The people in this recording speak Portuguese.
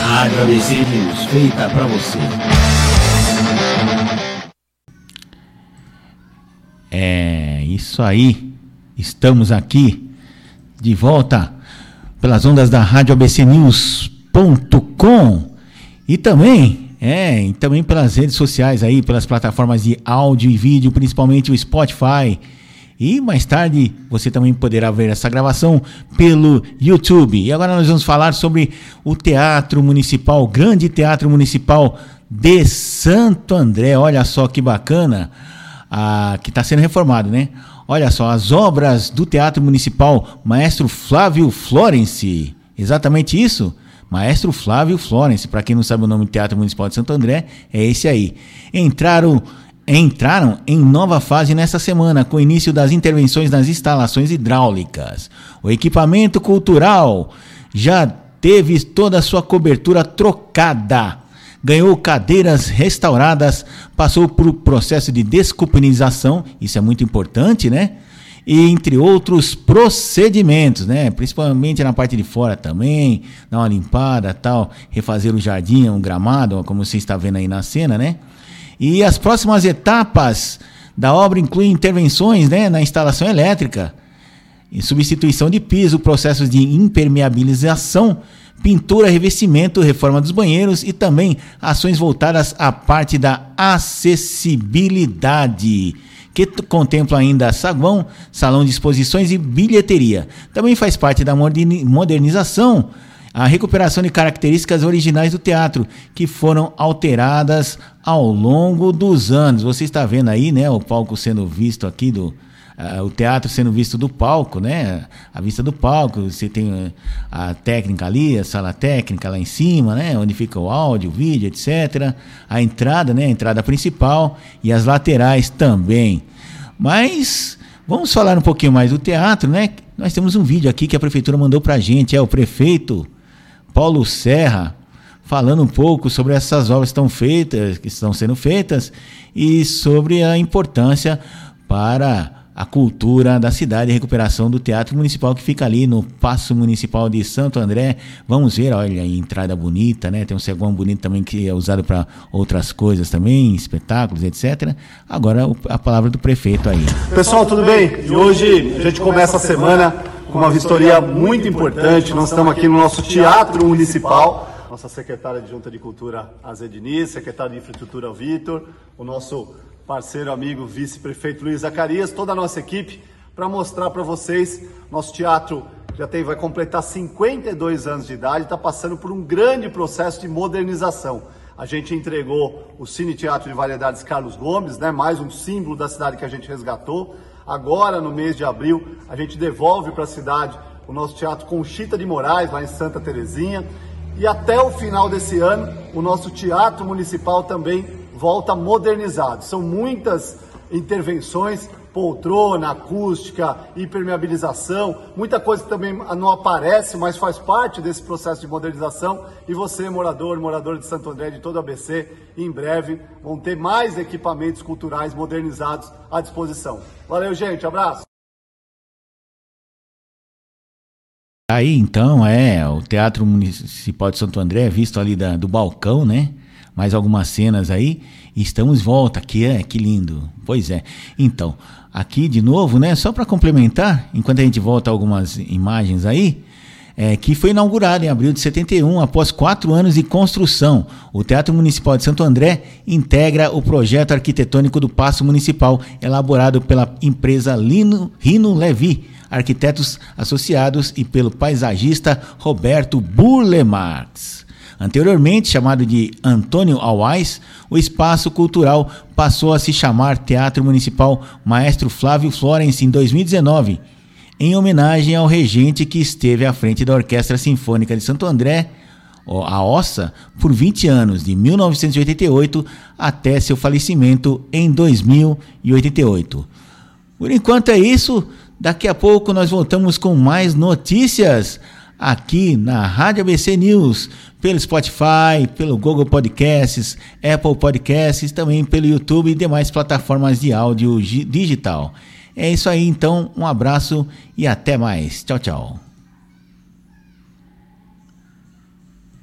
Rádio ABC News, feita para você. É isso aí. Estamos aqui de volta pelas ondas da Rádio ABC News.com e também, é, e também pelas redes sociais aí, pelas plataformas de áudio e vídeo, principalmente o Spotify. E mais tarde você também poderá ver essa gravação pelo YouTube. E agora nós vamos falar sobre o Teatro Municipal, o Grande Teatro Municipal de Santo André. Olha só que bacana, ah, que está sendo reformado, né? Olha só, as obras do Teatro Municipal Maestro Flávio Florence. Exatamente isso? Maestro Flávio Florence, para quem não sabe o nome do Teatro Municipal de Santo André, é esse aí. Entraram entraram em nova fase nesta semana, com o início das intervenções nas instalações hidráulicas. O equipamento cultural já teve toda a sua cobertura trocada, ganhou cadeiras restauradas, passou por processo de descupinização, isso é muito importante, né? E entre outros procedimentos, né? Principalmente na parte de fora também, dar uma limpada, tal, refazer o jardim, um gramado, como você está vendo aí na cena, né? E as próximas etapas da obra incluem intervenções né, na instalação elétrica, substituição de piso, processos de impermeabilização, pintura, revestimento, reforma dos banheiros e também ações voltadas à parte da acessibilidade, que contempla ainda saguão, salão de exposições e bilheteria. Também faz parte da modernização a recuperação de características originais do teatro, que foram alteradas ao longo dos anos. Você está vendo aí, né, o palco sendo visto aqui do uh, o teatro sendo visto do palco, né? A vista do palco, você tem uh, a técnica ali, a sala técnica lá em cima, né, onde fica o áudio, o vídeo, etc. A entrada, né, a entrada principal e as laterais também. Mas vamos falar um pouquinho mais do teatro, né? Nós temos um vídeo aqui que a prefeitura mandou pra gente, é o prefeito Paulo Serra, falando um pouco sobre essas obras que estão feitas, que estão sendo feitas e sobre a importância para a cultura da cidade e recuperação do Teatro Municipal que fica ali no Paço Municipal de Santo André. Vamos ver, olha, a entrada bonita, né? Tem um ceguão bonito também que é usado para outras coisas também, espetáculos, etc. Agora a palavra do prefeito aí. Pessoal, tudo bem? E hoje a gente começa a semana com uma vistoria muito importante. Nós estamos aqui no nosso Teatro Municipal. Nossa secretária de Junta de Cultura, Azedini, secretário de Infraestrutura, Vitor, o nosso parceiro, amigo, vice-prefeito Luiz Zacarias, toda a nossa equipe, para mostrar para vocês. Nosso teatro já tem, vai completar 52 anos de idade, está passando por um grande processo de modernização. A gente entregou o Cine Teatro de Variedades Carlos Gomes, né, mais um símbolo da cidade que a gente resgatou. Agora, no mês de abril, a gente devolve para a cidade o nosso Teatro Conchita de Moraes, lá em Santa Terezinha. E até o final desse ano, o nosso Teatro Municipal também volta modernizado. São muitas intervenções, poltrona, acústica, impermeabilização, muita coisa que também não aparece, mas faz parte desse processo de modernização. E você, morador, morador de Santo André, de todo o ABC, em breve vão ter mais equipamentos culturais modernizados à disposição. Valeu, gente, abraço! Aí então é o Teatro Municipal de Santo André, visto ali da, do balcão, né? mais algumas cenas aí. Estamos de volta, que é, que lindo. Pois é. Então, aqui de novo, né? Só para complementar, enquanto a gente volta algumas imagens aí, é, que foi inaugurado em abril de 71, após quatro anos de construção. O Teatro Municipal de Santo André integra o projeto arquitetônico do Paço Municipal, elaborado pela empresa Lino, Rino Levi, arquitetos associados, e pelo paisagista Roberto Burlemarx. Anteriormente chamado de Antônio Alais, o espaço cultural passou a se chamar Teatro Municipal Maestro Flávio Florence em 2019, em homenagem ao regente que esteve à frente da Orquestra Sinfônica de Santo André, a OSSA, por 20 anos, de 1988 até seu falecimento em 2088. Por enquanto é isso, daqui a pouco nós voltamos com mais notícias aqui na Rádio ABC News, pelo Spotify, pelo Google Podcasts, Apple Podcasts, também pelo YouTube e demais plataformas de áudio digital. É isso aí, então, um abraço e até mais. Tchau, tchau.